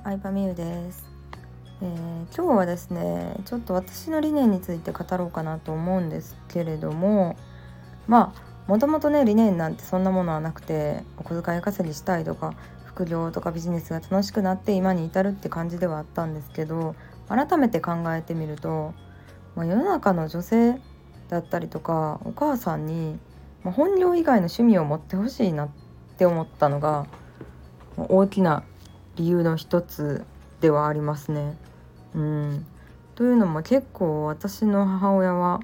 ん、相葉美優です、えー、今日はですねちょっと私の理念について語ろうかなと思うんですけれどもまあもともとね理念なんてそんなものはなくてお小遣い稼ぎしたいとか副業とかビジネスが楽しくなって今に至るって感じではあったんですけど改めて考えてみると、まあ、世の中の女性だったりとかお母さんに、まあ、本業以外の趣味を持ってほしいなって思ったのが大きな理由の一つではありますね。うん、というのも結構私の母親は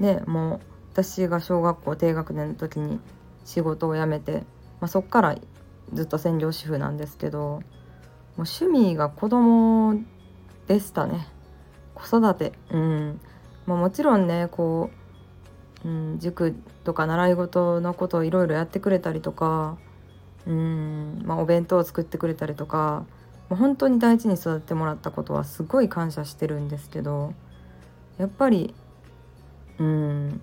ねもう私が小学校低学年の時に仕事を辞めて、まあ、そっからずっと専業主婦なんですけどもう趣味が子供でしたね。子育て。うん、まあ、もちろんねこう、うん、塾とか習い事のことをいろいろやってくれたりとかうん。まあ、お弁当を作ってくれたりとか、ま、本当に大事に育ててもらったことはすごい感謝してるんですけどやっぱりうん。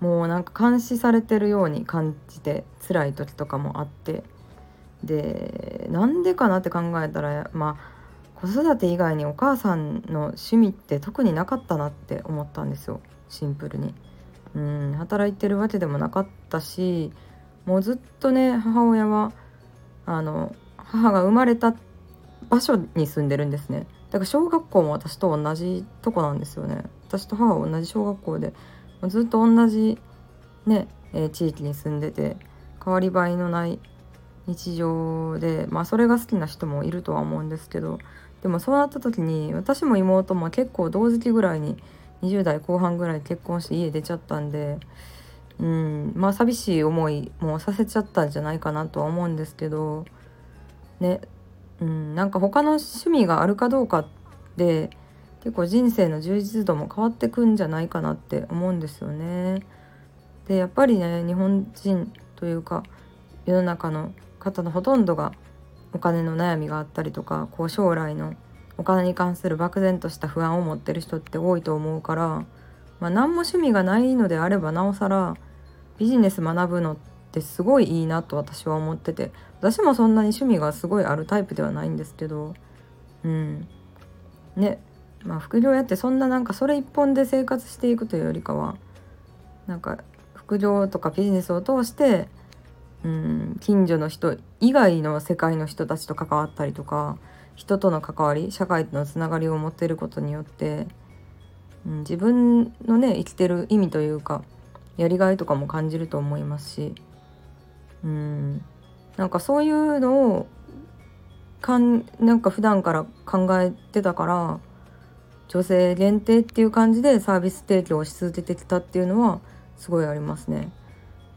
もうなんか監視されてるように感じて辛い時とかもあってでなんでかなって考えたらまあ子育て以外にお母さんの趣味って特になかったなって思ったんですよ。シンプルに。うん。働いてるわけでもなかったしもうずっとね母親はあの母が生まれた場所に住んでるんですね。だから小学校も私と同じとこなんですよね。私と母は同じ小学校でずっと同じね、えー、地域に住んでて変わり映えのない日常でまあそれが好きな人もいるとは思うんですけどでもそうなった時に私も妹も結構同時期ぐらいに20代後半ぐらい結婚して家出ちゃったんでうん。まあ寂しい思いもさせちゃったんじゃないかなとは思うんですけどね。うん。なんか他の趣味があるかどうかで結構人生の充実度も変わってくんじゃないかなって思うんですよね。でやっぱりね日本人というか世の中の方のほとんどがお金の悩みがあったりとかこう将来のお金に関する漠然とした不安を持ってる人って多いと思うから、まあ、何も趣味がないのであればなおさらビジネス学ぶのってすごいいいなと私は思ってて私もそんなに趣味がすごいあるタイプではないんですけどうん。ね。まあ副業やってそんななんかそれ一本で生活していくというよりかはなんか副業とかビジネスを通してうん近所の人以外の世界の人たちと関わったりとか人との関わり社会とのつながりを持ってることによって、うん、自分のね生きてる意味というかやりがいとかも感じると思いますしうんなんかそういうのをかんなんか普段から考えてたから女性限定っていう感じでサービス提供をし続けてきたっていうのはすごいありますね。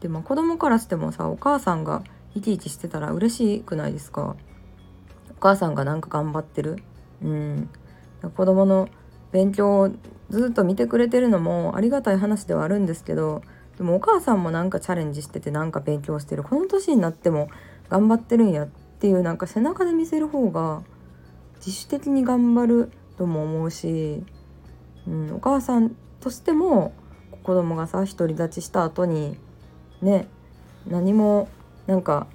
でも子供からしてもさお母さんが生き生きしてたら嬉しくないですか？お母さんがなんか頑張ってる？うん。子供の勉強をずっと見てくれてるのもありがたい話ではあるんですけどでもお母さんもなんかチャレンジしててなんか勉強してるこの年になっても頑張ってるんやっていうなんか背中で見せる方が自主的に頑張るとも思うし、うん、お母さんとしても子供がさ独り立ちした後にね何もなんか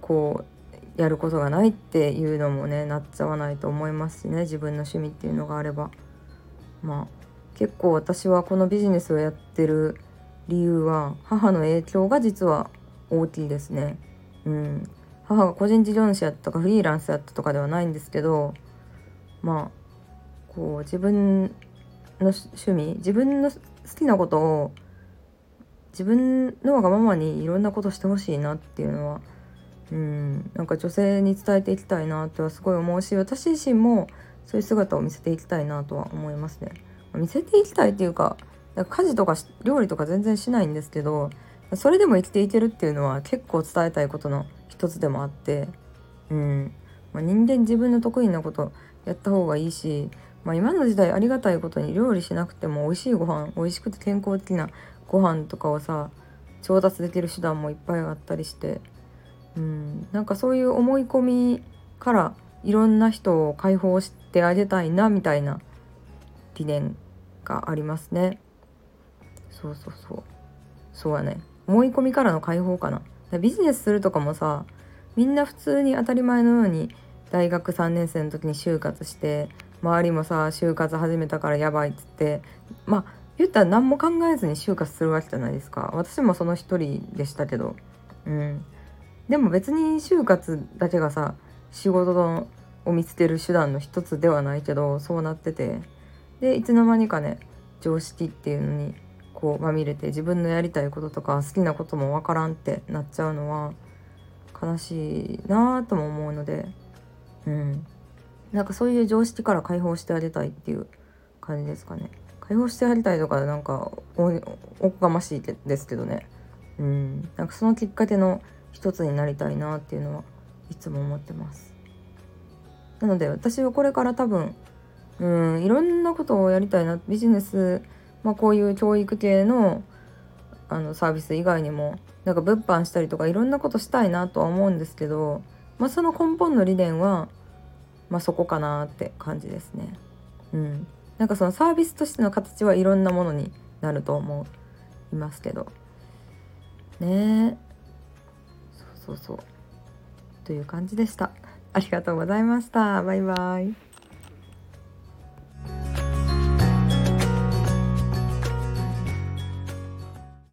こうやることがないっていうのもねなっちゃわないと思いますしね自分の趣味っていうのがあれば。まあ結構私はこのビジネスをやってる理由は母の影響が実は大きいですね。うん、母が個人事業主やったかフリーランスやったとかではないんですけどまあこう自分の趣味自分の好きなことを自分のわがままにいろんなことしてほしいなっていうのはうんなんか女性に伝えていきたいなってはすごい思うし私自身もそういう姿を見せていきたいなとは思いますね。見せていきたいっていうか家事とか料理とか全然しないんですけどそれでも生きていけるっていうのは結構伝えたいことの一つでもあって、うんまあ、人間自分の得意なことやった方がいいし、まあ、今の時代ありがたいことに料理しなくても美味しいご飯美味しくて健康的なご飯とかをさ調達できる手段もいっぱいあったりして、うん、なんかそういう思い込みからいろんな人を解放してあげたいなみたいな理念がありますね。そうそうそう。そうやね。思い込みからの解放かな。ビジネスするとかもさみんな普通に当たり前のように大学3年生の時に就活して周りもさ就活始めたからやばいっつってまあ言ったら何も考えずに就活するわけじゃないですか。私もその一人でしたけど。うん。でも別に就活だけがさ仕事のを見つける手段の一つではないけどそうなってて。でいつの間にかね常識っていうのにこうまみれて自分のやりたいこととか好きなこともわからんってなっちゃうのは悲しいなぁとも思うので。うん。なんかそういう常識から解放してあげたいっていう感じですかね。解放してあげたいとかなんかおこがましいですけどね。うん。なんかそのきっかけの一つになりたいなっていうのはいつも思ってます。なので私はこれから多分うんいろんなことをやりたいなビジネス、まあ、こういう教育系のあのサービス以外にもなんか物販したりとかいろんなことしたいなとは思うんですけど、まあ、その根本の理念は、まあ、そこかなって感じですね。うん、なんかそのサービスとしての形はいろんなものになると思いますけどねそうそうそうという感じでした。ありがとうございました。バイバイ。